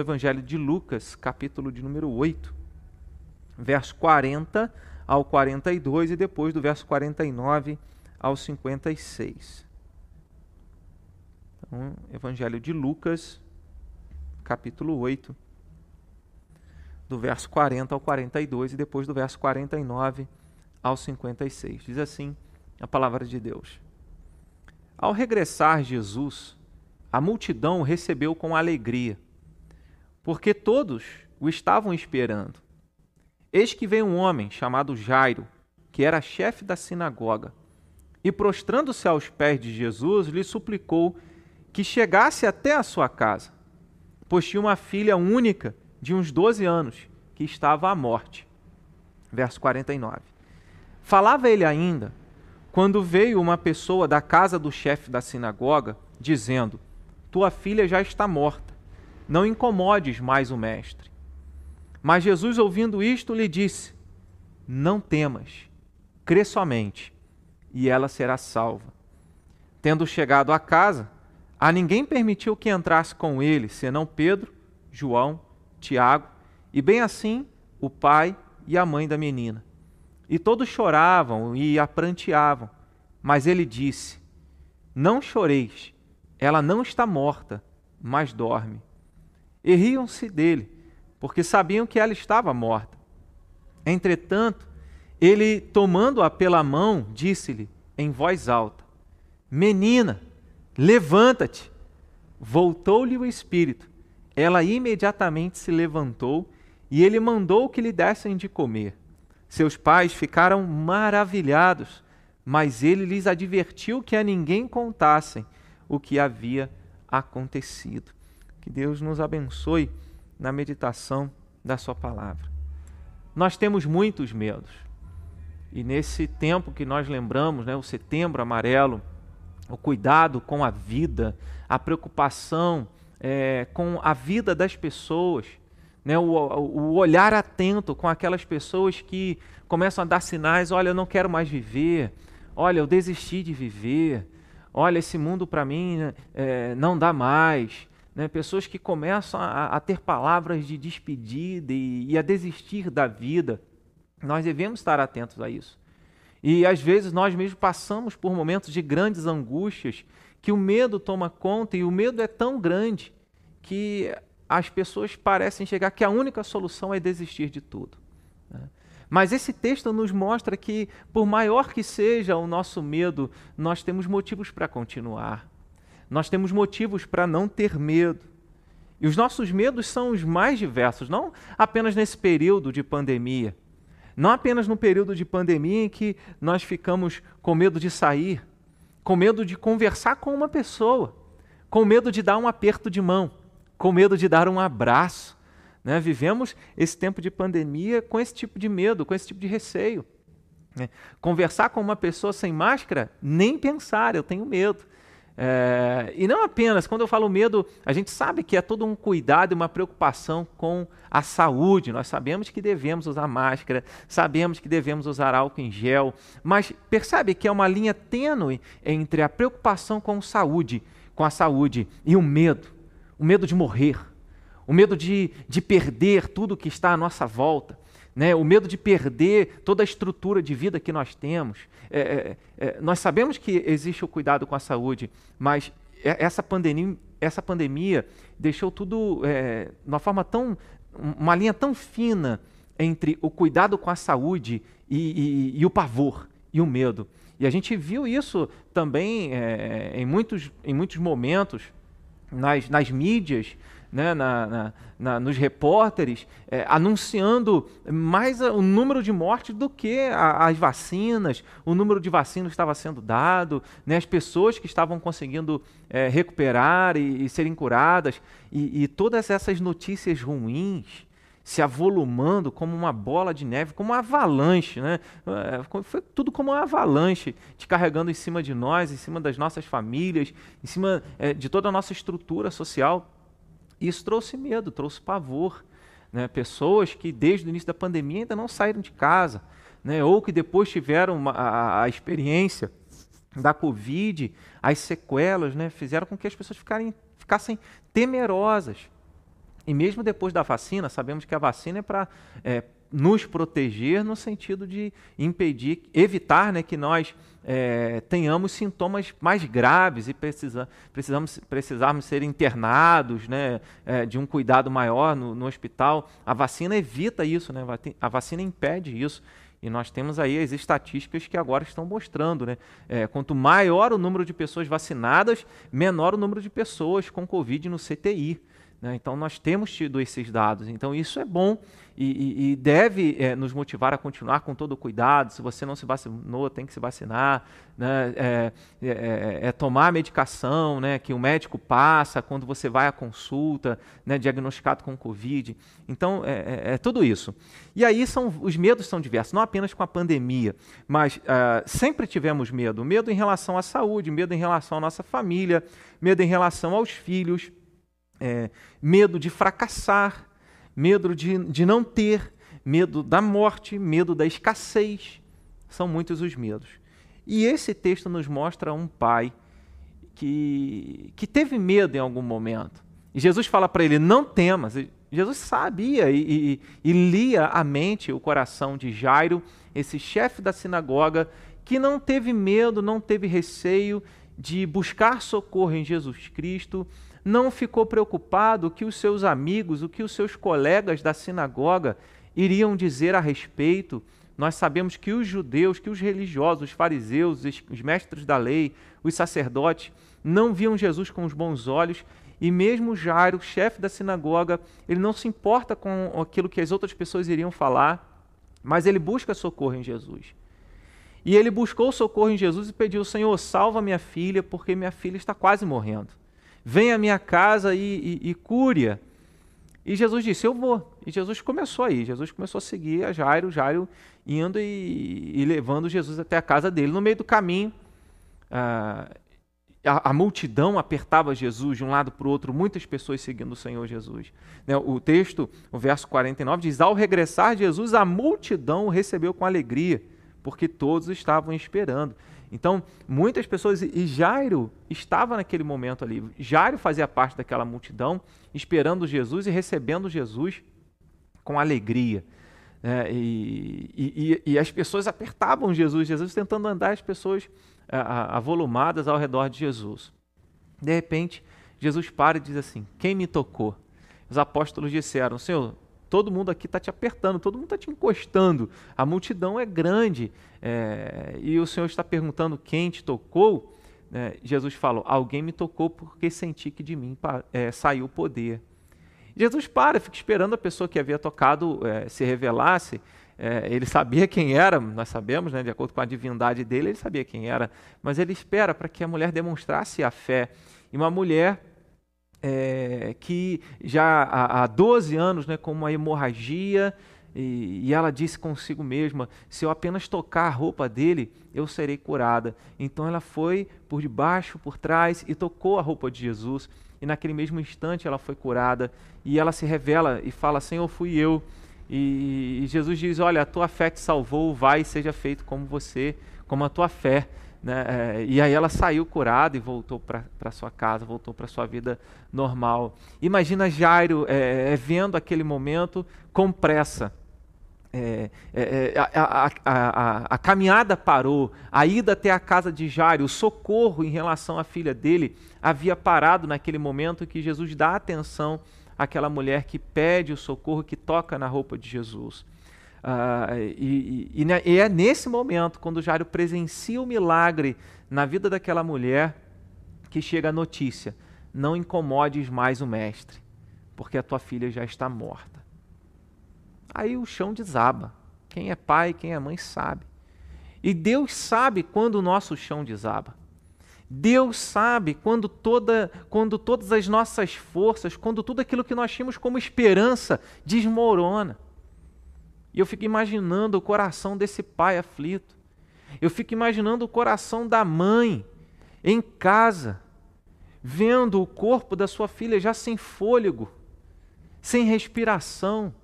Evangelho de Lucas, capítulo de número 8, verso 40 ao 42 e depois do verso 49 ao 56. Então, Evangelho de Lucas, capítulo 8, do verso 40 ao 42 e depois do verso 49 ao 56. Diz assim a palavra de Deus. Ao regressar Jesus, a multidão o recebeu com alegria porque todos o estavam esperando. Eis que veio um homem chamado Jairo, que era chefe da sinagoga, e prostrando-se aos pés de Jesus, lhe suplicou que chegasse até a sua casa, pois tinha uma filha única de uns 12 anos, que estava à morte. Verso 49. Falava ele ainda, quando veio uma pessoa da casa do chefe da sinagoga, dizendo: Tua filha já está morta não incomodes mais o mestre. Mas Jesus, ouvindo isto, lhe disse: Não temas, crê somente, e ela será salva. Tendo chegado à casa, a ninguém permitiu que entrasse com ele, senão Pedro, João, Tiago, e bem assim o pai e a mãe da menina. E todos choravam e a pranteavam. Mas ele disse: Não choreis, ela não está morta, mas dorme e riam-se dele, porque sabiam que ela estava morta. Entretanto, ele, tomando-a pela mão, disse-lhe em voz alta: Menina, levanta-te. Voltou-lhe o espírito. Ela imediatamente se levantou e ele mandou que lhe dessem de comer. Seus pais ficaram maravilhados, mas ele lhes advertiu que a ninguém contassem o que havia acontecido. Que Deus nos abençoe na meditação da Sua palavra. Nós temos muitos medos. E nesse tempo que nós lembramos, né, o setembro amarelo, o cuidado com a vida, a preocupação é, com a vida das pessoas, né, o, o olhar atento com aquelas pessoas que começam a dar sinais: olha, eu não quero mais viver, olha, eu desisti de viver, olha, esse mundo para mim é, não dá mais né? pessoas que começam a, a, ter palavras de despedida e, e a desistir da vida. Nós devemos estar atentos a isso. E às vezes nós mesmos passamos por momentos de grandes angústias que o medo toma conta e o medo é tão grande que as pessoas parecem chegar que a única solução é desistir de tudo. Né? Mas esse texto nos mostra que, por maior que seja o nosso medo, nós temos motivos para continuar nós temos motivos para não ter medo. E os nossos medos são os mais diversos, não apenas nesse período de pandemia, não apenas no período de pandemia em que nós ficamos com medo de sair, com medo de conversar com uma pessoa, com medo de dar um aperto de mão, com medo de dar um abraço. Né? Vivemos esse tempo de pandemia com esse tipo de medo, com esse tipo de receio. Né? Conversar com uma pessoa sem máscara, nem pensar, eu tenho medo. É, e não apenas, quando eu falo medo, a gente sabe que é todo um cuidado e uma preocupação com a saúde. Nós sabemos que devemos usar máscara, sabemos que devemos usar álcool em gel, mas percebe que é uma linha tênue entre a preocupação com saúde, com a saúde e o medo, o medo de morrer, o medo de, de perder tudo que está à nossa volta né? o medo de perder toda a estrutura de vida que nós temos. É, é, é, nós sabemos que existe o cuidado com a saúde, mas essa pandemia, essa pandemia deixou tudo é, uma forma tão. uma linha tão fina entre o cuidado com a saúde e, e, e o pavor e o medo. E a gente viu isso também é, em, muitos, em muitos momentos nas, nas mídias, né, na, na, na, nos repórteres, é, anunciando mais o número de mortes do que a, as vacinas, o número de vacinas estava sendo dado, né, as pessoas que estavam conseguindo é, recuperar e, e, serem curadas, e, e todas essas notícias ruins se avolumando como uma bola de neve, como uma avalanche, né? É, foi tudo como uma avalanche, te carregando em cima de nós, em cima das nossas famílias, em cima é, de toda a nossa estrutura social. Isso trouxe medo, trouxe pavor. Né? Pessoas que desde o início da pandemia ainda não saíram de casa, né? ou que depois tiveram uma, a, a, experiência da Covid, as sequelas, né? fizeram com que as pessoas ficarem, ficassem temerosas. E mesmo depois da vacina, sabemos que a vacina é para é, nos proteger no sentido de impedir, evitar né, que nós é, tenhamos sintomas mais graves e precisa, precisamos, precisarmos ser internados, né, é, de um cuidado maior no, no, hospital. A vacina evita isso, né, a vacina impede isso. E nós temos aí as estatísticas que agora estão mostrando, né? É, quanto maior o número de pessoas vacinadas, menor o número de pessoas com Covid no CTI. Né? Então, nós temos tido esses dados. Então, isso é bom e, e, e deve é, nos motivar a continuar com todo o cuidado. Se você não se vacinou, tem que se vacinar. Né? É, é, é, é tomar a medicação né? que o médico passa quando você vai à consulta, né? diagnosticado com Covid. Então, é, é, é, tudo isso. E aí, são, os medos são diversos, não apenas com a pandemia, mas uh, sempre tivemos medo. Medo em relação à saúde, medo em relação à nossa família, medo em relação aos filhos é, medo de fracassar, medo de, de não ter, medo da morte, medo da escassez. São muitos os medos. E esse texto nos mostra um pai que, que teve medo em algum momento. E Jesus fala para ele: não temas. Jesus sabia e, e, e, lia a mente, o coração de Jairo, esse chefe da sinagoga, que não teve medo, não teve receio de buscar socorro em Jesus Cristo não ficou preocupado o que os seus amigos, o que os seus colegas da sinagoga iriam dizer a respeito. Nós sabemos que os judeus, que os religiosos, os fariseus, os mestres da lei, os sacerdotes, não viam Jesus com os bons olhos, e mesmo Jairo, chefe da sinagoga, ele não se importa com aquilo que as outras pessoas iriam falar, mas ele busca socorro em Jesus. E ele buscou socorro em Jesus e pediu: Senhor, salva minha filha, porque minha filha está quase morrendo vem à minha casa e, e, e cure-a. E Jesus disse, eu vou. E Jesus começou aí, Jesus começou a seguir a Jairo, Jairo indo e, e levando Jesus até a casa dele. No meio do caminho, a, a, a multidão apertava Jesus de um lado para o outro, muitas pessoas seguindo o Senhor Jesus. Né, o texto, o verso 49, diz: Ao regressar Jesus, a multidão o recebeu com alegria, porque todos estavam esperando. Então, muitas pessoas, e Jairo estava naquele momento ali. Jairo fazia parte daquela multidão, esperando Jesus e recebendo Jesus com alegria. É, e, e, e, as pessoas apertavam Jesus, Jesus tentando andar as pessoas avolumadas ao redor de Jesus. De repente, Jesus para e diz assim: Quem me tocou? Os apóstolos disseram: Senhor, todo mundo aqui está te apertando, todo mundo está te encostando, a multidão é grande é, e o Senhor está perguntando quem te tocou. É, Jesus falou: Alguém me tocou porque senti que de mim é, saiu o poder. Jesus para, fica esperando a pessoa que havia tocado é, se revelasse. É, ele sabia quem era, nós sabemos, né, de acordo com a divindade dele, ele sabia quem era, mas ele espera para que a mulher demonstrasse a fé. E uma mulher é, que já há, há 12 anos, né, com uma hemorragia, e, e, ela disse consigo mesma: se eu apenas tocar a roupa dele, eu serei curada. Então ela foi por debaixo, por trás e tocou a roupa de Jesus. E naquele mesmo instante ela foi curada. E ela se revela e fala: Senhor, fui eu. E, e Jesus diz: Olha, a tua fé te salvou, vai seja feito como você, como a tua fé. Né? É, e aí ela saiu curada e voltou para sua casa, voltou para sua vida normal. Imagina Jairo é, é, vendo aquele momento com pressa. É, é, é a, a, a, a, caminhada parou, a ida até a casa de Jairo, o socorro em relação à filha dele havia parado naquele momento que Jesus dá atenção àquela mulher que pede o socorro, que toca na roupa de Jesus. Uh, e, e, e, é nesse momento, quando Jairo presencia o milagre na vida daquela mulher, que chega a notícia: não incomodes mais o mestre, porque a tua filha já está morta. Aí o chão desaba. Quem é pai, quem é mãe sabe. E Deus sabe quando o nosso chão desaba. Deus sabe quando, toda, quando todas as nossas forças, quando tudo aquilo que nós tínhamos como esperança desmorona. E eu fico imaginando o coração desse pai aflito. Eu fico imaginando o coração da mãe em casa, vendo o corpo da sua filha já sem fôlego, sem respiração,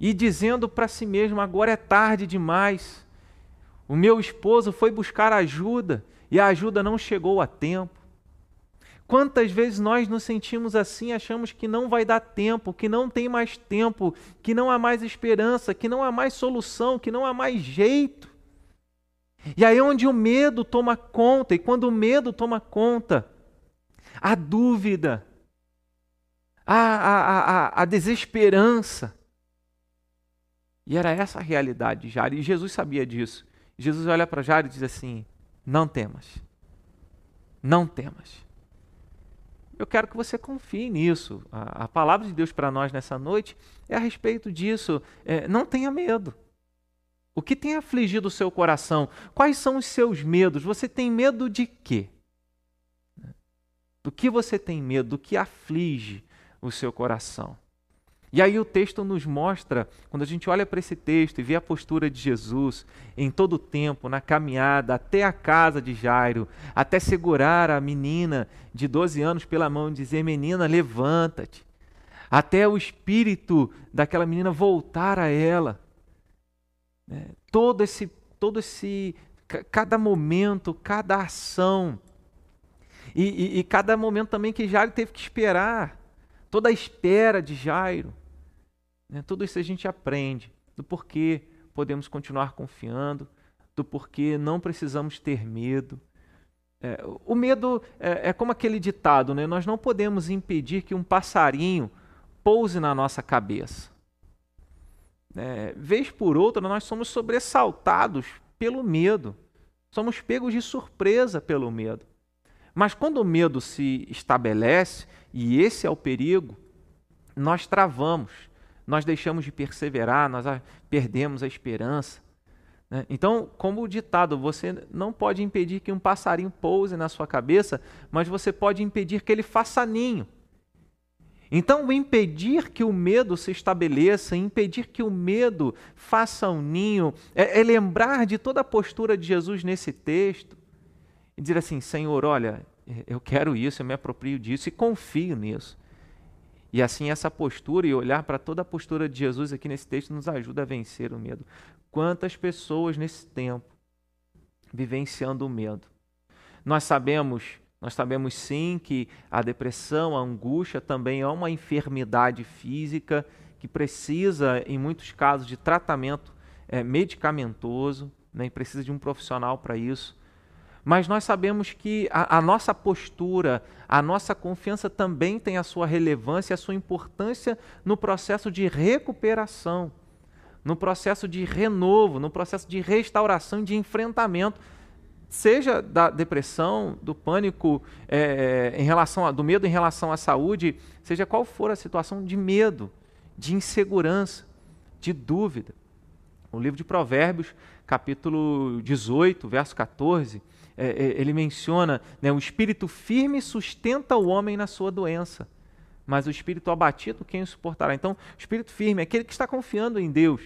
e dizendo para si mesmo: agora é tarde demais. O meu esposo foi buscar ajuda e a ajuda não chegou a tempo. Quantas vezes nós nos sentimos assim, achamos que não vai dar tempo, que não tem mais tempo, que não há mais esperança, que não há mais solução, que não há mais jeito. E aí é onde o medo toma conta, e quando o medo toma conta, a dúvida, a, a, a, a desesperança. E era essa a realidade de Jairo, e Jesus sabia disso. Jesus olha para Jairo e diz assim: Não temas, não temas. Eu quero que você confie nisso. A, a palavra de Deus para nós nessa noite é a respeito disso. É, não tenha medo. O que tem afligido o seu coração? Quais são os seus medos? Você tem medo de quê? Do que você tem medo? Do que aflige o seu coração? E aí o texto nos mostra, quando a gente olha para esse texto e vê a postura de Jesus em todo o tempo, na caminhada até a casa de Jairo, até segurar a menina de 12 anos pela mão e dizer: Menina, levanta-te. Até o espírito daquela menina voltar a ela. Né? Todo esse, todo esse, cada momento, cada ação. E, e, e cada momento também que Jairo teve que esperar toda a espera de Jairo. Né? Tudo isso a gente aprende do porquê podemos continuar confiando, do porquê não precisamos ter medo. É, o medo é, é, como aquele ditado, né? nós não podemos impedir que um passarinho pouse na nossa cabeça. É, vez por outra, nós somos sobressaltados pelo medo, somos pegos de surpresa pelo medo. Mas quando o medo se estabelece, e esse é o perigo, nós travamos, nós deixamos de perseverar, nós perdemos a esperança. Né? Então, como o ditado, você não pode impedir que um passarinho pouse na sua cabeça, mas você pode impedir que ele faça ninho. Então, impedir que o medo se estabeleça, impedir que o medo faça um ninho, é, é lembrar de toda a postura de Jesus nesse texto e dizer assim: Senhor, olha, eu quero isso, eu me aproprio disso e confio nisso. E assim, essa postura e olhar para toda a postura de Jesus aqui nesse texto nos ajuda a vencer o medo. Quantas pessoas nesse tempo vivenciando o medo? Nós sabemos, nós sabemos sim que a depressão, a angústia também é uma enfermidade física que precisa, em muitos casos, de tratamento é, medicamentoso, né, precisa de um profissional para isso mas nós sabemos que a, a, nossa postura, a nossa confiança também tem a sua relevância, a sua importância no processo de recuperação, no processo de renovo, no processo de restauração, de enfrentamento, seja da depressão, do pânico é, em relação a, do medo em relação à saúde, seja qual for a situação de medo, de insegurança, de dúvida. O livro de Provérbios, capítulo 18, verso 14, é, é, ele menciona, né, o espírito firme sustenta o homem na sua doença, mas o espírito abatido, quem o suportará? Então, o espírito firme é aquele que está confiando em Deus.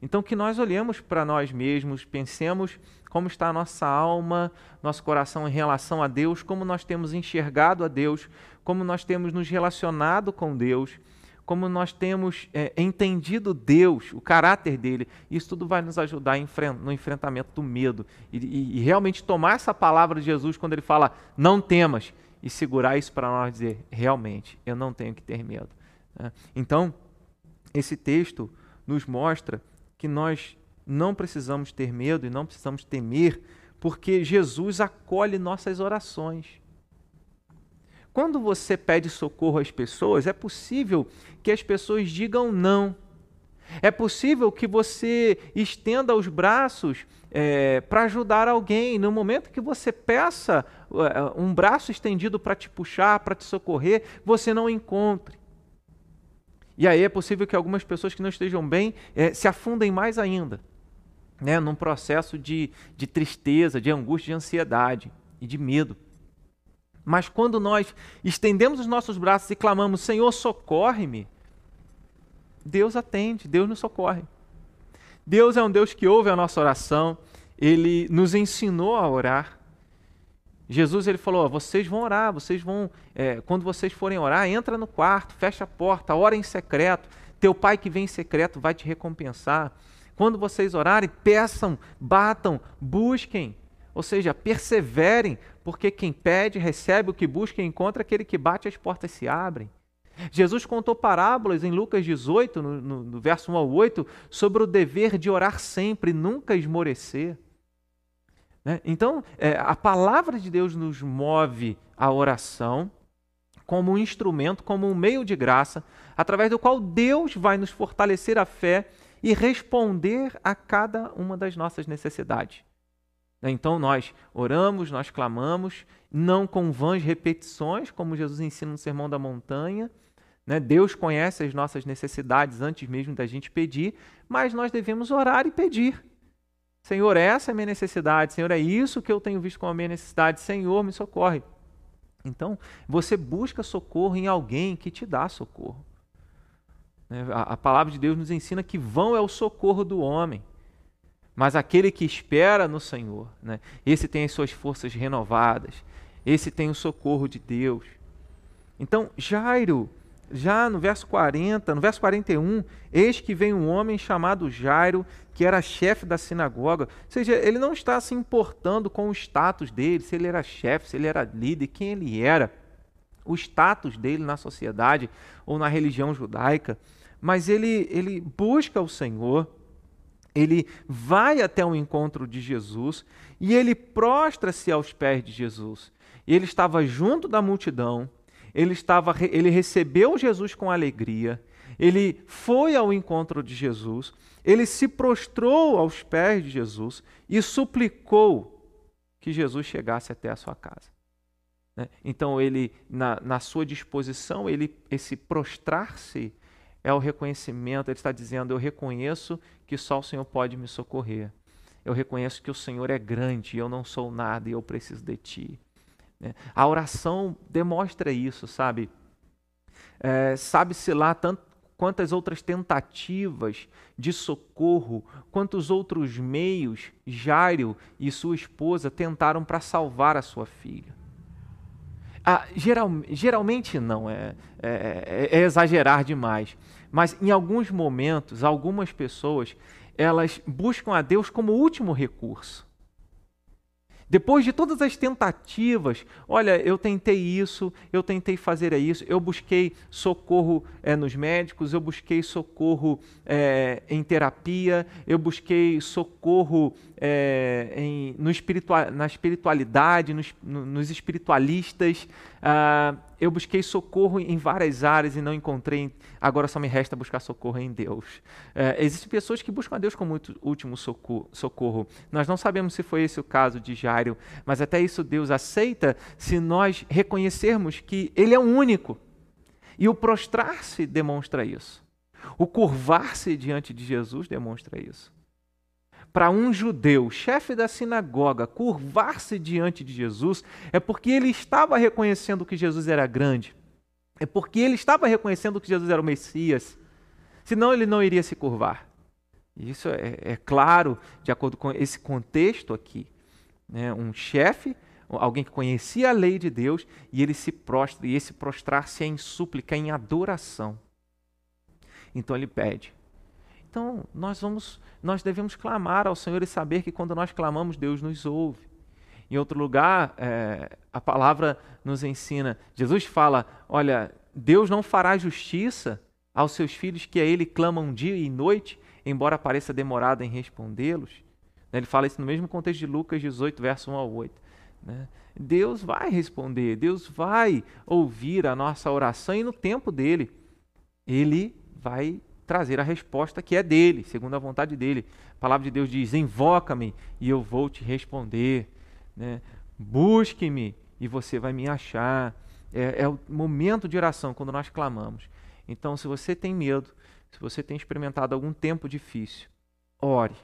Então, que nós olhemos para nós mesmos, pensemos como está a nossa alma, nosso coração em relação a Deus, como nós temos enxergado a Deus, como nós temos nos relacionado com Deus como nós temos é, entendido Deus, o caráter dele, isso tudo vai nos ajudar no enfrentamento do medo. E, e, e, realmente tomar essa palavra de Jesus quando ele fala, não temas, e segurar isso para nós dizer, realmente, eu não tenho que ter medo. Né? Então, esse texto nos mostra que nós não precisamos ter medo e não precisamos temer, porque Jesus acolhe nossas orações. Quando você pede socorro às pessoas, é possível que as pessoas digam não. É possível que você estenda os braços é, para ajudar alguém. No momento que você peça é, um braço estendido para te puxar, para te socorrer, você não encontre. E aí é possível que algumas pessoas que não estejam bem é, se afundem mais ainda, né, num processo de, de tristeza, de angústia, de ansiedade e de medo. Mas quando nós estendemos os nossos braços e clamamos, Senhor, socorre-me, Deus atende, Deus nos socorre. Deus é um Deus que ouve a nossa oração, ele nos ensinou a orar. Jesus ele falou: vocês vão orar, vocês vão, é, quando vocês forem orar, entra no quarto, fecha a porta, ora em secreto. Teu pai que vem em secreto vai te recompensar. Quando vocês orarem, peçam, batam, busquem Ou seja, perseverem, porque quem pede, recebe, o que busca, encontra, aquele que bate, as portas se abrem. Jesus contou parábolas em Lucas 18, no, no, no verso 1 ao 8, sobre o dever de orar sempre, nunca esmorecer. Né? Então, é, a palavra de Deus nos move à oração como um instrumento, como um meio de graça, através do qual Deus vai nos fortalecer a fé e responder a cada uma das nossas necessidades. Né? Então nós oramos, nós clamamos, não com vãs repetições, como Jesus ensina no Sermão da Montanha. Né? Deus conhece as nossas necessidades antes mesmo da gente pedir, mas nós devemos orar e pedir. Senhor, essa é a minha necessidade. Senhor, é isso que eu tenho visto como a minha necessidade. Senhor, me socorre. Então, você busca socorro em alguém que te dá socorro. Né? A, palavra de Deus nos ensina que vão é o socorro do homem. Mas aquele que espera no Senhor, né? esse tem as suas forças renovadas, esse tem o socorro de Deus. Então, Jairo, já no verso 40, no verso 41, eis que vem um homem chamado Jairo, que era chefe da sinagoga. Ou seja, ele não está se importando com o status dele, se ele era chefe, se ele era líder, quem ele era, o status dele na sociedade ou na religião judaica. Mas ele, ele busca o Senhor ele vai até o encontro de Jesus e ele prostra-se aos pés de Jesus. Ele estava junto da multidão, ele, estava, ele recebeu Jesus com alegria, ele foi ao encontro de Jesus, ele se prostrou aos pés de Jesus e suplicou que Jesus chegasse até a sua casa. Né? Então, ele, na, na sua disposição, ele, esse prostrar-se é o reconhecimento, ele está dizendo: Eu reconheço que só o Senhor pode me socorrer. Eu reconheço que o Senhor é grande eu não sou nada e eu preciso de Ti. Né? A oração demonstra isso, sabe? É, Sabe-se lá tanto, quantas outras tentativas de socorro, quantos outros meios Jairo e sua esposa tentaram para salvar a sua filha. Ah, geral, geralmente não, é, é, é, é exagerar demais. Mas em alguns momentos, algumas pessoas, elas buscam a Deus como último recurso. Depois de todas as tentativas, olha, eu tentei isso, eu tentei fazer isso, eu busquei socorro é, nos médicos, eu busquei socorro é, em terapia, eu busquei socorro é, em, no espiritual, na espiritualidade, nos, nos espiritualistas. Ah, eu busquei socorro em várias áreas e não encontrei. Agora só me resta buscar socorro em Deus. É, existem pessoas que buscam a Deus como último socorro. Nós não sabemos se foi esse o caso de Jairo, mas até isso Deus aceita se nós reconhecermos que Ele é o único. E o prostrar-se demonstra isso. O curvar-se diante de Jesus demonstra isso para um judeu, chefe da sinagoga, curvar-se diante de Jesus, é porque ele estava reconhecendo que Jesus era grande. É porque ele estava reconhecendo que Jesus era o Messias. Senão ele não iria se curvar. Isso é, é claro, de acordo com esse contexto aqui. Né? Um chefe, alguém que conhecia a lei de Deus, e ele se prostra, e esse prostrar-se é em súplica, em adoração. Então ele pede: então, nós vamos, nós devemos clamar ao Senhor e saber que quando nós clamamos, Deus nos ouve. Em outro lugar, é, a palavra nos ensina, Jesus fala: olha, Deus não fará justiça aos seus filhos que a Ele clamam dia e noite, embora pareça demorado em respondê-los. Né, ele fala isso no mesmo contexto de Lucas 18, verso 1 ao 8. Né? Deus vai responder, Deus vai ouvir a nossa oração e no tempo dele, Ele vai trazer a resposta que é dele, segundo a vontade dele. A palavra de Deus diz: Invoca-me e eu vou te responder. Né? Busque-me e você vai me achar. É, é o momento de oração quando nós clamamos. Então, se você tem medo, se você tem experimentado algum tempo difícil, ore.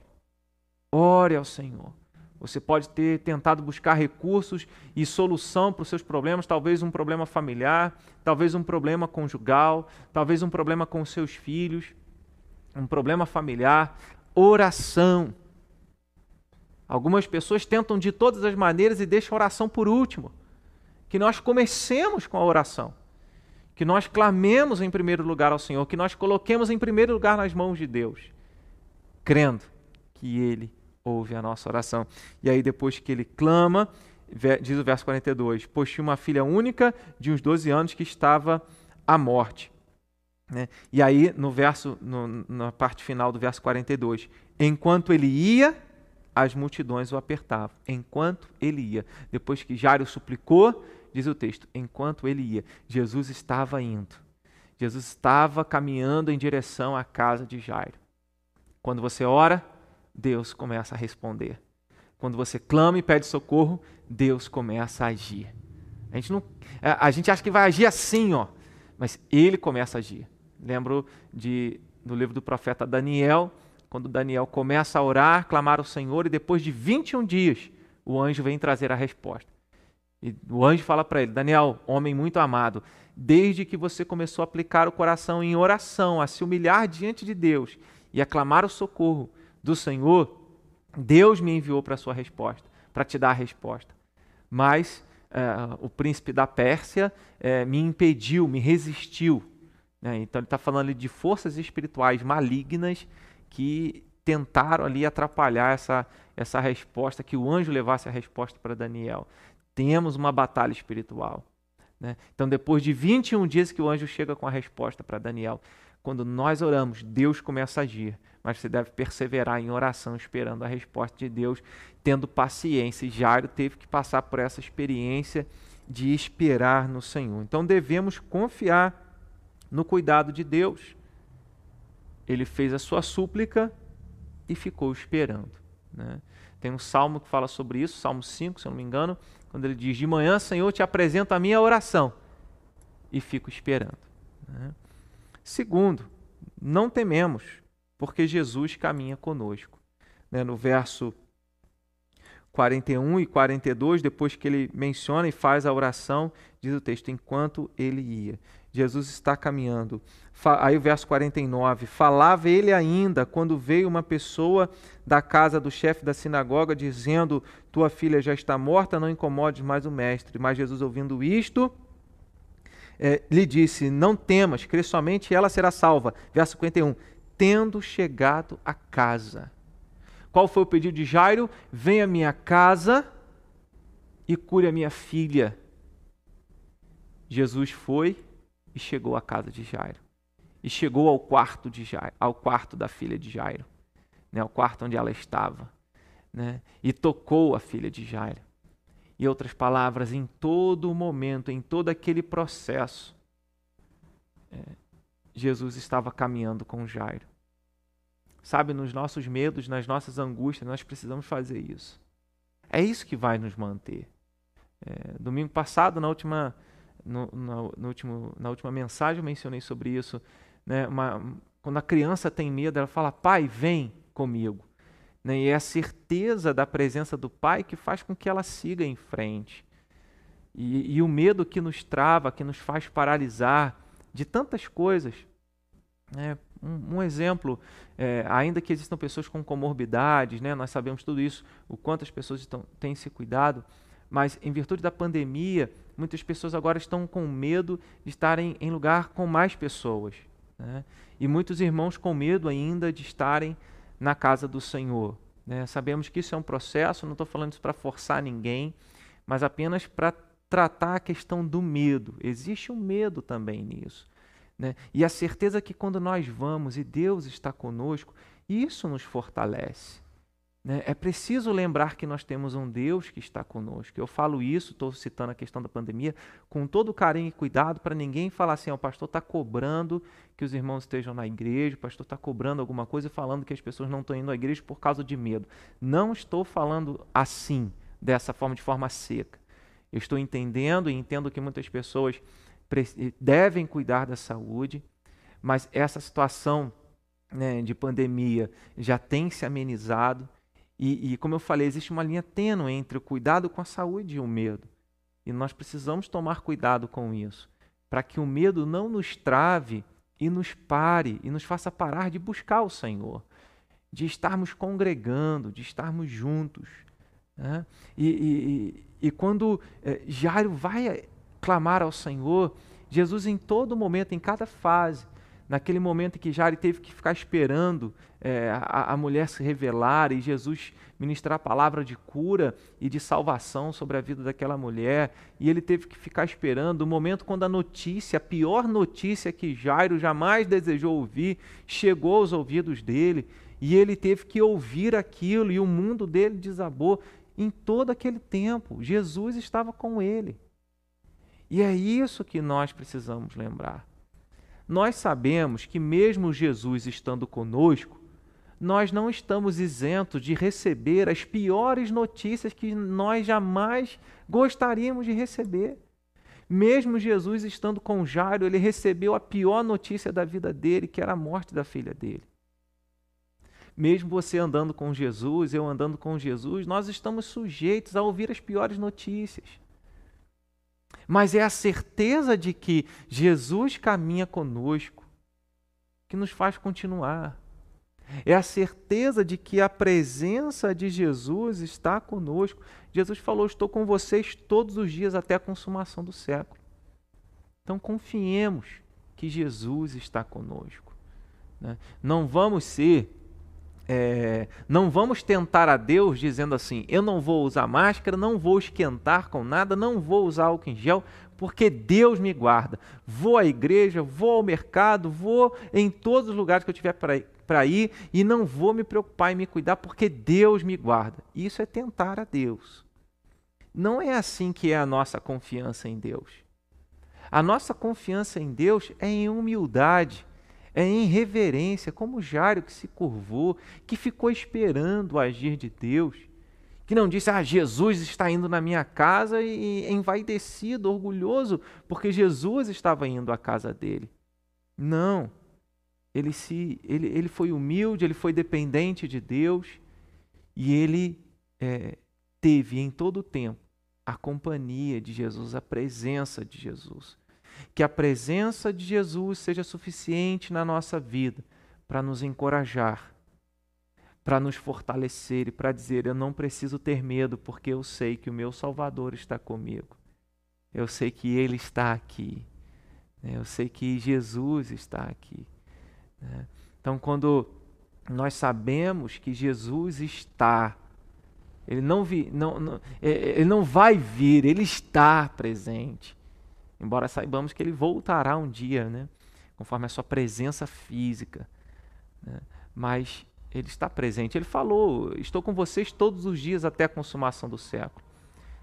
Ore ao Senhor. Você pode ter tentado buscar recursos e solução para os seus problemas, talvez um problema familiar, talvez um problema conjugal, talvez um problema com os seus filhos, um problema familiar. Oração. Algumas pessoas tentam de todas as maneiras e deixam a oração por último. Que nós comecemos com a oração. Que nós clamemos em primeiro lugar ao Senhor, que nós coloquemos em primeiro lugar nas mãos de Deus, crendo que Ele ouve a nossa oração. E aí, depois que ele clama, diz o verso 42, pois tinha uma filha única de uns 12 anos que estava à morte. Né? E aí, no verso, no, na parte final do verso 42, enquanto ele ia, as multidões o apertavam. Enquanto ele ia. Depois que Jairo suplicou, diz o texto, enquanto ele ia, Jesus estava indo. Jesus estava caminhando em direção à casa de Jairo. Quando você ora, Deus começa a responder. Quando você clama e pede socorro, Deus começa a agir. A gente, não, a gente acha que vai agir assim, ó, mas ele começa a agir. Lembro de, do livro do profeta Daniel, quando Daniel começa a orar, clamar ao Senhor, e depois de 21 dias, o anjo vem trazer a resposta. E o anjo fala para ele: Daniel, homem muito amado, desde que você começou a aplicar o coração em oração, a se humilhar diante de Deus e a clamar o socorro do Senhor, Deus me enviou para a sua resposta, para te dar a resposta. Mas é, o príncipe da Pérsia é, me impediu, me resistiu. Né? Então ele está falando de forças espirituais malignas que tentaram ali atrapalhar essa, essa resposta, que o anjo levasse a resposta para Daniel. Temos uma batalha espiritual. Né? Então, depois de 21 dias que o anjo chega com a resposta para Daniel, quando nós oramos, Deus começa a agir mas você deve perseverar em oração, esperando a resposta de Deus, tendo paciência. E Jairo teve que passar por essa experiência de esperar no Senhor. Então devemos confiar no cuidado de Deus. Ele fez a sua súplica e ficou esperando. Né? Tem um salmo que fala sobre isso, Salmo 5, se eu não me engano, quando ele diz: De manhã, Senhor, te apresento a minha oração e fico esperando. Né? Segundo, não tememos porque Jesus caminha conosco. Né? No verso 41 e 42, depois que ele menciona e faz a oração, diz o texto: enquanto ele ia. Jesus está caminhando. Aí o verso 49, falava ele ainda quando veio uma pessoa da casa do chefe da sinagoga dizendo: Tua filha já está morta, não incomodes mais o mestre. Mas Jesus, ouvindo isto, é, lhe disse: Não temas, crê somente ela será salva. Verso 51 tendo chegado a casa. Qual foi o pedido de Jairo? Venha à minha casa e cure a minha filha. Jesus foi e chegou à casa de Jairo. E chegou ao quarto de Jairo, ao quarto da filha de Jairo, né, ao quarto onde ela estava, né, e tocou a filha de Jairo. Em outras palavras, em todo momento, em todo aquele processo, é, Jesus estava caminhando com Jairo. Sabe, nos nossos medos, nas nossas angústias, nós precisamos fazer isso. É isso que vai nos manter. É, domingo passado, na última, no, no, no, último, na última mensagem, eu mencionei sobre isso. Né? Uma, quando a criança tem medo, ela fala: Pai, vem comigo. Né? E é a certeza da presença do Pai que faz com que ela siga em frente. E, e o medo que nos trava, que nos faz paralisar de tantas coisas. Né? Um, um exemplo, é, ainda que existam pessoas com comorbidades, né, nós sabemos tudo isso, o quanto as pessoas estão, têm se cuidado, mas em virtude da pandemia, muitas pessoas agora estão com medo de estarem em lugar com mais pessoas. Né? E muitos irmãos com medo ainda de estarem na casa do Senhor. Né? Sabemos que isso é um processo, não estou falando isso para forçar ninguém, mas apenas para tratar a questão do medo. Existe um medo também nisso. Né? E a certeza que quando nós vamos e Deus está conosco, isso nos fortalece. Né? É preciso lembrar que nós temos um Deus que está conosco. Eu falo isso, estou citando a questão da pandemia, com todo carinho e cuidado, para ninguém falar assim: o pastor está cobrando que os irmãos estejam na igreja, o pastor está cobrando alguma coisa falando que as pessoas não estão indo à igreja por causa de medo. Não estou falando assim, dessa forma, de forma seca. Eu estou entendendo e entendo que muitas pessoas devem cuidar da saúde, mas essa situação né, de pandemia já tem se amenizado. E, e, como eu falei, existe uma linha tênue entre o cuidado com a saúde e o medo. E nós precisamos tomar cuidado com isso, para que o medo não nos trave e nos pare e nos faça parar de buscar o Senhor, de estarmos congregando, de estarmos juntos. Né? E, e, e, quando é, Jairo vai clamar ao Senhor, Jesus em todo momento, em cada fase, naquele momento em que Jairo teve que ficar esperando é, a, a, mulher se revelar e Jesus ministrar a palavra de cura e de salvação sobre a vida daquela mulher, e ele teve que ficar esperando o momento quando a notícia, a pior notícia que Jairo jamais desejou ouvir, chegou aos ouvidos dele, e ele teve que ouvir aquilo, e o mundo dele desabou. Em todo aquele tempo, Jesus estava com ele. E é isso que nós precisamos lembrar. Nós sabemos que, mesmo Jesus estando conosco, nós não estamos isentos de receber as piores notícias que nós jamais gostaríamos de receber. Mesmo Jesus estando com Jairo, ele recebeu a pior notícia da vida dele, que era a morte da filha dele. Mesmo você andando com Jesus, eu andando com Jesus, nós estamos sujeitos a ouvir as piores notícias mas é a certeza de que Jesus caminha conosco que nos faz continuar. É a certeza de que a presença de Jesus está conosco. Jesus falou: Estou com vocês todos os dias até a consumação do século. Então confiemos que Jesus está conosco. Né? Não vamos ser é, não vamos tentar a Deus dizendo assim: eu não vou usar máscara, não vou esquentar com nada, não vou usar álcool em gel, porque Deus me guarda. Vou à igreja, vou ao mercado, vou em todos os lugares que eu tiver para ir e não vou me preocupar em me cuidar, porque Deus me guarda. Isso é tentar a Deus. Não é assim que é a nossa confiança em Deus. A nossa confiança em Deus é em humildade é em reverência, como Jairo que se curvou, que ficou esperando o agir de Deus, que não disse, ah, Jesus está indo na minha casa e envaidecido, orgulhoso, porque Jesus estava indo à casa dele. Não. Ele, se, ele, ele foi humilde, ele foi dependente de Deus e ele é, teve em todo o tempo a companhia de Jesus, a presença de Jesus. Que a presença de Jesus seja suficiente na nossa vida para nos encorajar, para nos fortalecer e para dizer: eu não preciso ter medo, porque eu sei que o meu Salvador está comigo. Eu sei que Ele está aqui. Né? Eu sei que Jesus está aqui. Né? Então, quando nós sabemos que Jesus está, ele não, vi, não, não, é, ele não vai vir, ele está presente. Embora saibamos que ele voltará um dia, né? conforme a sua presença física. Né? Mas ele está presente. Ele falou: Estou com vocês todos os dias até a consumação do século.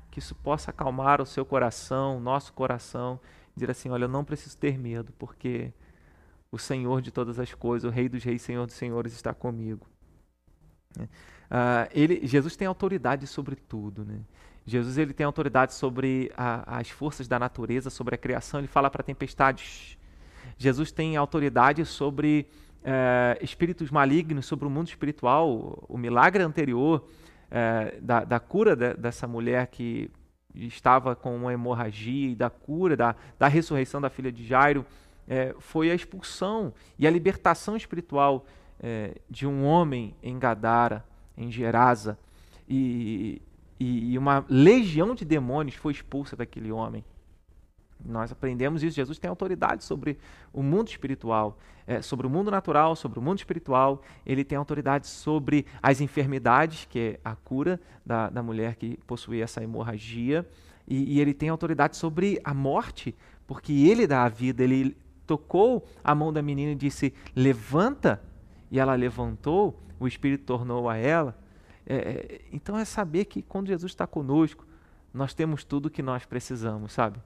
Que isso possa acalmar o seu coração, nosso coração, dizer assim: Olha, eu não preciso ter medo, porque o Senhor de todas as coisas, o Rei dos Reis, Senhor dos Senhores está comigo. Uh, ele, Jesus tem autoridade sobre tudo. Né? Jesus ele tem autoridade sobre a, as forças da natureza, sobre a criação. Ele fala para tempestades. Jesus tem autoridade sobre é, espíritos malignos, sobre o mundo espiritual. O milagre anterior é, da, da, cura de, dessa mulher que estava com uma hemorragia e da cura, da, da ressurreição da filha de Jairo, é, foi a expulsão e a libertação espiritual de um homem em Gadara, em Gerasa. E, e, uma legião de demônios foi expulsa daquele homem. Nós aprendemos isso. Jesus tem autoridade sobre o mundo espiritual, é, sobre o mundo natural, sobre o mundo espiritual. Ele tem autoridade sobre as enfermidades, que é a cura da, da mulher que possuía essa hemorragia. E, e ele tem autoridade sobre a morte, porque ele dá a vida. Ele tocou a mão da menina e disse: Levanta. E ela levantou, o Espírito tornou a ela é, é, então é saber que quando Jesus está conosco, nós temos tudo o que nós precisamos, sabe?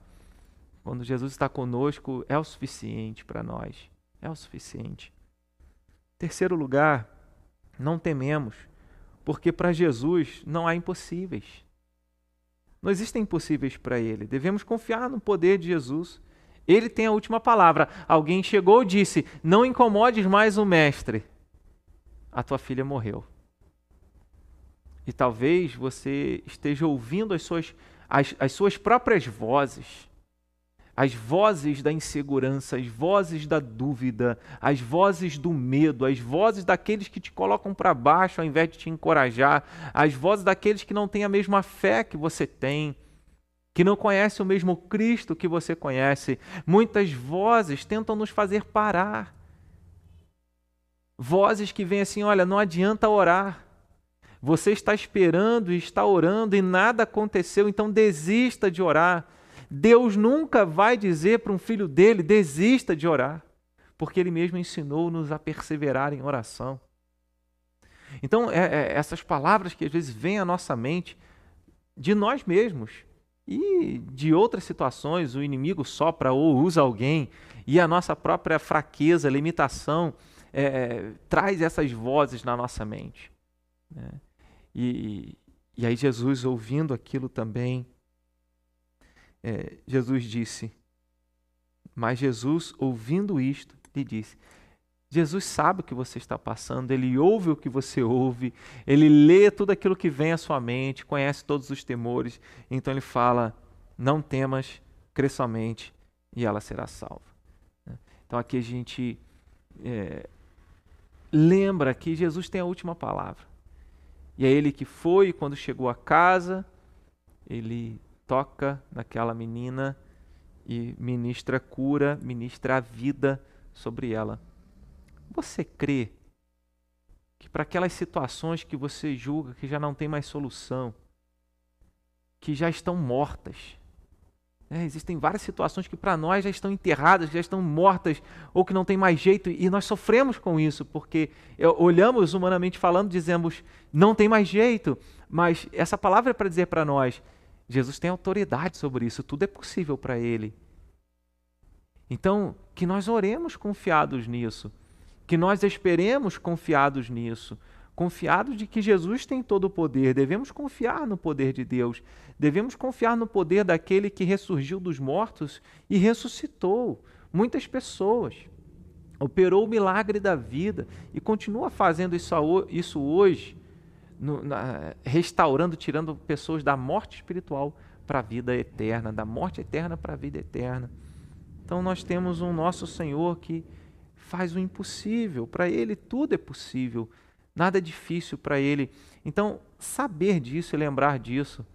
Quando Jesus está conosco, é o suficiente para nós. É o suficiente. Terceiro lugar, não tememos, porque para Jesus não há impossíveis. Não existem impossíveis para ele. Devemos confiar no poder de Jesus. Ele tem a última palavra. Alguém chegou e disse: Não incomodes mais o mestre. A tua filha morreu. E talvez você esteja ouvindo as suas, as, as suas próprias vozes, as vozes da insegurança, as vozes da dúvida, as vozes do medo, as vozes daqueles que te colocam para baixo ao invés de te encorajar, as vozes daqueles que não têm a mesma fé que você tem, que não conhecem o mesmo Cristo que você conhece. Muitas vozes tentam nos fazer parar, Vozes que vêm assim: olha, não adianta orar. Você está esperando e está orando e nada aconteceu, então desista de orar. Deus nunca vai dizer para um filho dele: desista de orar, porque ele mesmo ensinou-nos a perseverar em oração. Então, é, é, essas palavras que às vezes vêm à nossa mente, de nós mesmos e de outras situações, o inimigo sopra ou usa alguém, e a nossa própria fraqueza, limitação, é, traz essas vozes na nossa mente. Né? E, e aí Jesus, ouvindo aquilo também, é, Jesus disse, mas Jesus, ouvindo isto, lhe disse, Jesus sabe o que você está passando, ele ouve o que você ouve, ele lê tudo aquilo que vem à sua mente, conhece todos os temores, então ele fala: Não temas, crê somente e ela será salva. Né? Então aqui a gente é, lembra que Jesus tem a última palavra. E é ele que foi, quando chegou a casa, ele toca naquela menina e ministra cura, ministra a vida sobre ela. Você crê que para aquelas situações que você julga que já não tem mais solução, que já estão mortas, né? existem várias situações que para nós já estão enterradas, já estão mortas ou que não tem mais jeito e nós sofremos com isso porque olhamos humanamente falando, dizemos não tem mais jeito, mas essa palavra é para dizer para nós Jesus tem autoridade sobre isso, tudo é possível para Ele. Então, que nós oremos confiados nisso que nós esperemos confiados nisso, confiados de que Jesus tem todo o poder. Devemos confiar no poder de Deus, devemos confiar no poder daquele que ressurgiu dos mortos e ressuscitou muitas pessoas. Operou o milagre da vida e continua fazendo isso, hoje, restaurando, tirando pessoas da morte espiritual para a vida eterna, da morte eterna para a vida eterna. Então nós temos um nosso Senhor que faz o impossível. Para Ele tudo é possível, nada é difícil para Ele. Então, saber disso e lembrar disso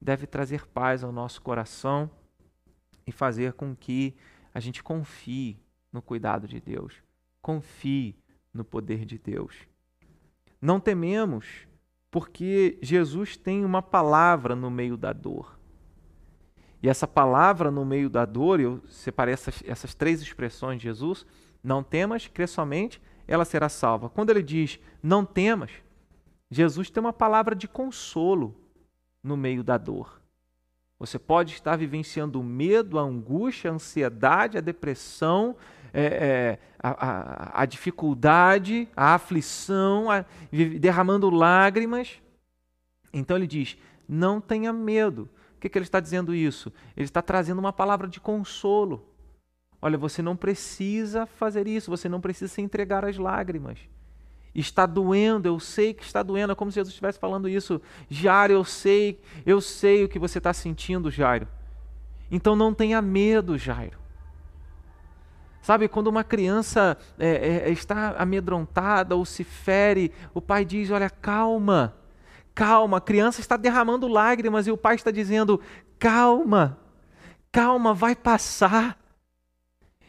deve trazer paz ao nosso coração e fazer com que a gente confie no cuidado de Deus, confie no poder de Deus. Não tememos, porque Jesus tem uma palavra no meio da dor. E essa palavra no meio da dor, eu separei essas, essas três expressões de Jesus, não temas, crê somente, ela será salva. Quando ele diz não temas, Jesus tem uma palavra de consolo no meio da dor. Você pode estar vivenciando o medo, a angústia, a ansiedade, a depressão, é, é, a, a, a, dificuldade, a aflição, a, derramando lágrimas. Então ele diz: não tenha medo. O que, que ele está dizendo isso? Ele está trazendo uma palavra de consolo. Olha, você não precisa fazer isso, você não precisa se entregar às lágrimas. Está doendo, eu sei que está doendo, é como se Jesus estivesse falando isso. Jairo, eu sei, eu sei o que você está sentindo, Jairo. Então não tenha medo, Jairo. Sabe, quando uma criança é, é, está amedrontada ou se fere, o pai diz: Olha, calma, calma. A criança está derramando lágrimas e o pai está dizendo: Calma, calma, vai passar.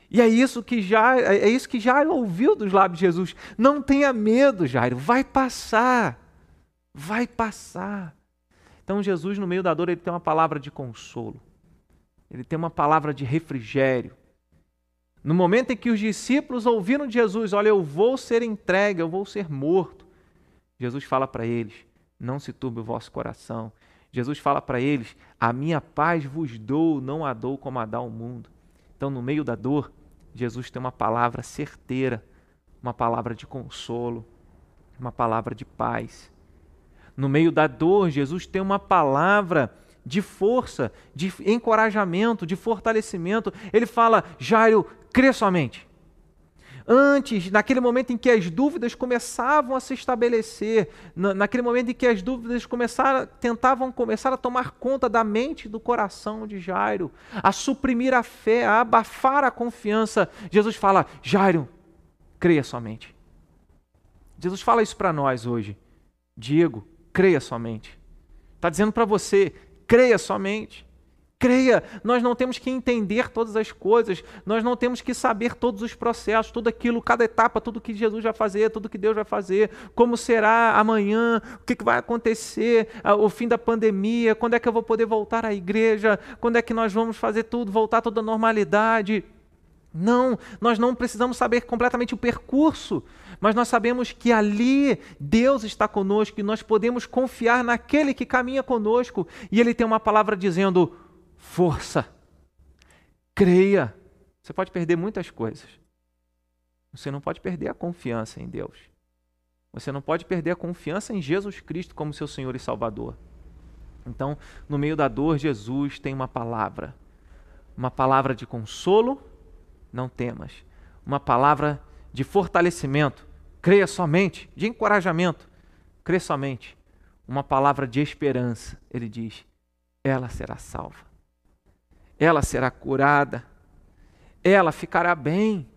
E é isso que já é isso que já ouviu dos lábios de Jesus. Não tenha medo, Jairo, vai passar. Vai passar. Então Jesus no meio da dor ele tem uma palavra de consolo. Ele tem uma palavra de refrigério. No momento em que os discípulos ouviram de Jesus, olha, eu vou ser entregue, eu vou ser morto. Jesus fala para eles: não se turbe o vosso coração. Jesus fala para eles: a minha paz vos dou, não a dou como a dá o mundo. Então, no meio da dor, Jesus tem uma palavra certeira, uma palavra de consolo, uma palavra de paz. No meio da dor, Jesus tem uma palavra de força, de encorajamento, de fortalecimento. Ele fala: Jairo, crê somente. Antes, naquele momento em que as dúvidas começavam a se estabelecer, naquele momento em que as dúvidas começaram, tentavam começar a tomar conta da mente e do coração de Jairo, a suprimir a fé, a abafar a confiança, Jesus fala: Jairo, creia somente. Jesus fala isso para nós hoje. Diego, creia somente. Está dizendo para você, creia somente. Creia, nós não temos que entender todas as coisas, nós não temos que saber todos os processos, tudo aquilo, cada etapa, tudo que Jesus vai fazer, tudo que Deus vai fazer, como será amanhã, o que vai acontecer, o fim da pandemia, quando é que eu vou poder voltar à igreja, quando é que nós vamos fazer tudo, voltar toda a normalidade. Não, nós não precisamos saber completamente o percurso, mas nós sabemos que ali Deus está conosco e nós podemos confiar naquele que caminha conosco e ele tem uma palavra dizendo: força, creia. Você pode perder muitas coisas. Você não pode perder a confiança em Deus. Você não pode perder a confiança em Jesus Cristo como seu Senhor e Salvador. Então, no meio da dor, Jesus tem uma palavra. Uma palavra de consolo, não temas. Uma palavra de fortalecimento, creia somente. De encorajamento, crê somente. Uma palavra de esperança, ele diz: ela será salva ela será curada, ela ficará bem.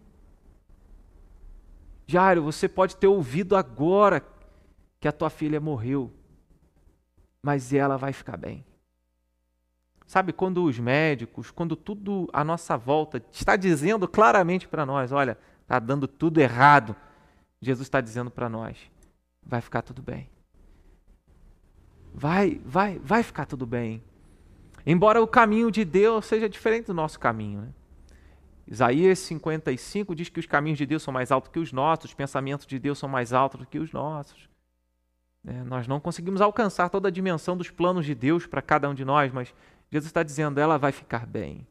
Jairo, você pode ter ouvido agora que a tua filha morreu, mas ela vai ficar bem. Sabe, quando os médicos, quando tudo à nossa volta está dizendo claramente para nós: olha, está dando tudo errado, Jesus está dizendo para nós: vai ficar tudo bem. Vai, vai, vai ficar tudo bem. Embora o caminho de Deus seja diferente do nosso caminho. Né? Isaías 55 diz que os caminhos de Deus são mais altos que os nossos, os pensamentos de Deus são mais altos que os nossos. É, nós não conseguimos alcançar toda a dimensão dos planos de Deus para cada um de nós, mas Jesus está dizendo, ela vai ficar bem.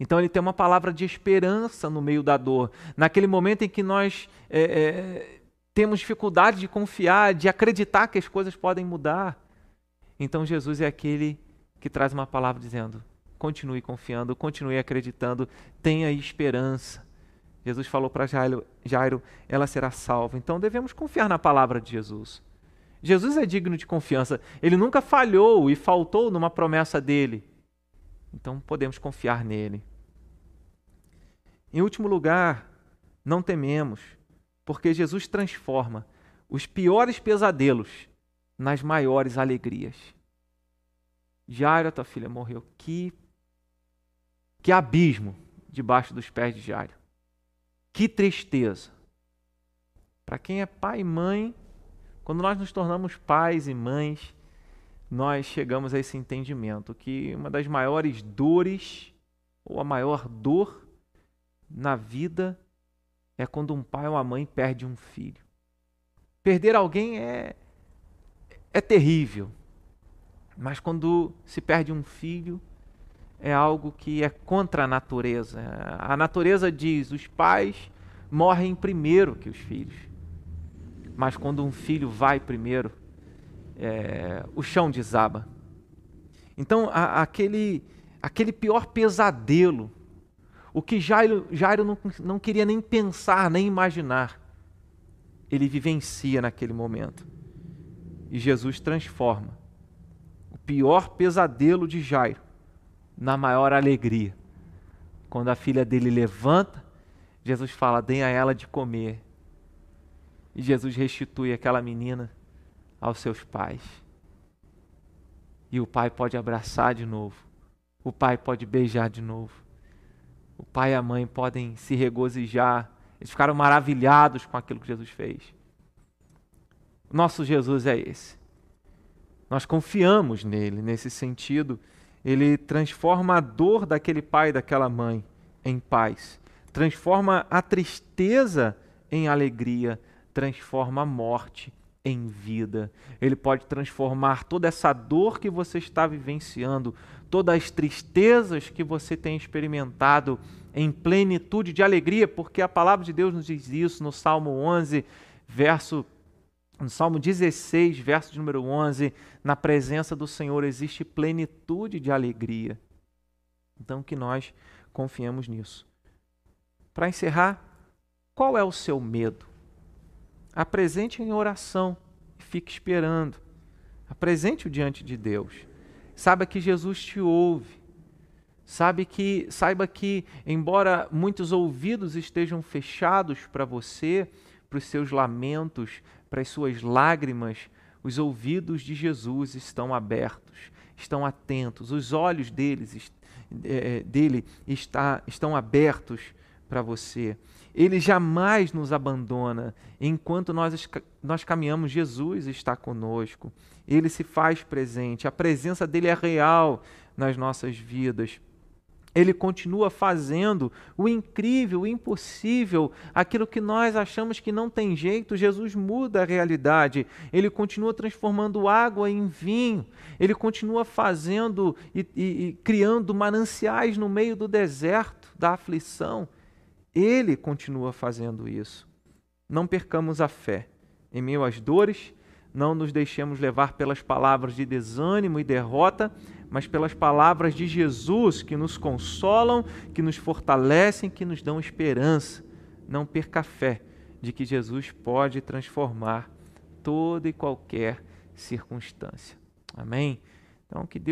Então ele tem uma palavra de esperança no meio da dor. Naquele momento em que nós é, é, temos dificuldade de confiar, de acreditar que as coisas podem mudar. Então Jesus é aquele que traz uma palavra dizendo: continue confiando, continue acreditando, tenha esperança. Jesus falou para Jairo, Jairo, ela será salva. Então devemos confiar na palavra de Jesus. Jesus é digno de confiança. Ele nunca falhou e faltou numa promessa dele. Então podemos confiar nele. Em último lugar, não tememos, porque Jesus transforma os piores pesadelos nas maiores alegrias. Jairo, tua filha morreu. Que, que abismo debaixo dos pés de Jairo. Que tristeza. Para quem é pai e mãe, quando nós nos tornamos pais e mães, nós chegamos a esse entendimento que uma das maiores dores, ou a maior dor na vida, é quando um pai ou uma mãe perde um filho. Perder alguém é, é terrível. Mas quando se perde um filho, é algo que é contra a natureza. A natureza diz: os pais morrem primeiro que os filhos. Mas quando um filho vai primeiro, é, o chão desaba. Então, a, aquele, aquele pior pesadelo, o que Jairo, Jairo não, não queria nem pensar, nem imaginar, ele vivencia naquele momento. E Jesus transforma pior pesadelo de Jairo na maior alegria. Quando a filha dele levanta, Jesus fala: deem a ela de comer. E Jesus restitui aquela menina aos seus pais. E o pai pode abraçar de novo. O pai pode beijar de novo. O pai e a mãe podem se regozijar. Eles ficaram maravilhados com aquilo que Jesus fez. Nosso Jesus é esse. Nós confiamos nele nesse sentido. Ele transforma a dor daquele pai daquela mãe em paz, transforma a tristeza em alegria, transforma a morte em vida. Ele pode transformar toda essa dor que você está vivenciando, todas as tristezas que você tem experimentado em plenitude de alegria, porque a palavra de Deus nos diz isso no Salmo 11, verso no Salmo 16, verso de número 11, na presença do Senhor existe plenitude de alegria. Então, que nós confiemos nisso. Para encerrar, qual é o seu medo? Apresente em oração e fique esperando. Apresente-o diante de Deus. Saiba que Jesus te ouve. Sabe que, saiba que, embora muitos ouvidos estejam fechados para você, para os seus lamentos, para as suas lágrimas, os ouvidos de Jesus estão abertos estão atentos, os olhos deles, é, dele está, estão abertos para você. Ele jamais nos abandona. Enquanto nós, nós caminhamos, Jesus está conosco. Ele se faz presente. A presença dele é real nas nossas vidas. Ele continua fazendo o incrível, o impossível, aquilo que nós achamos que não tem jeito. Jesus muda a realidade. Ele continua transformando água em vinho. Ele continua fazendo e, e, e criando mananciais no meio do deserto, da aflição. Ele continua fazendo isso. Não percamos a fé. Em meio às dores, não nos deixemos levar pelas palavras de desânimo e derrota, mas pelas palavras de Jesus que nos consolam, que nos fortalecem, que nos dão esperança. Não perca a fé de que Jesus pode transformar toda e qualquer circunstância. Amém? Então, que Deus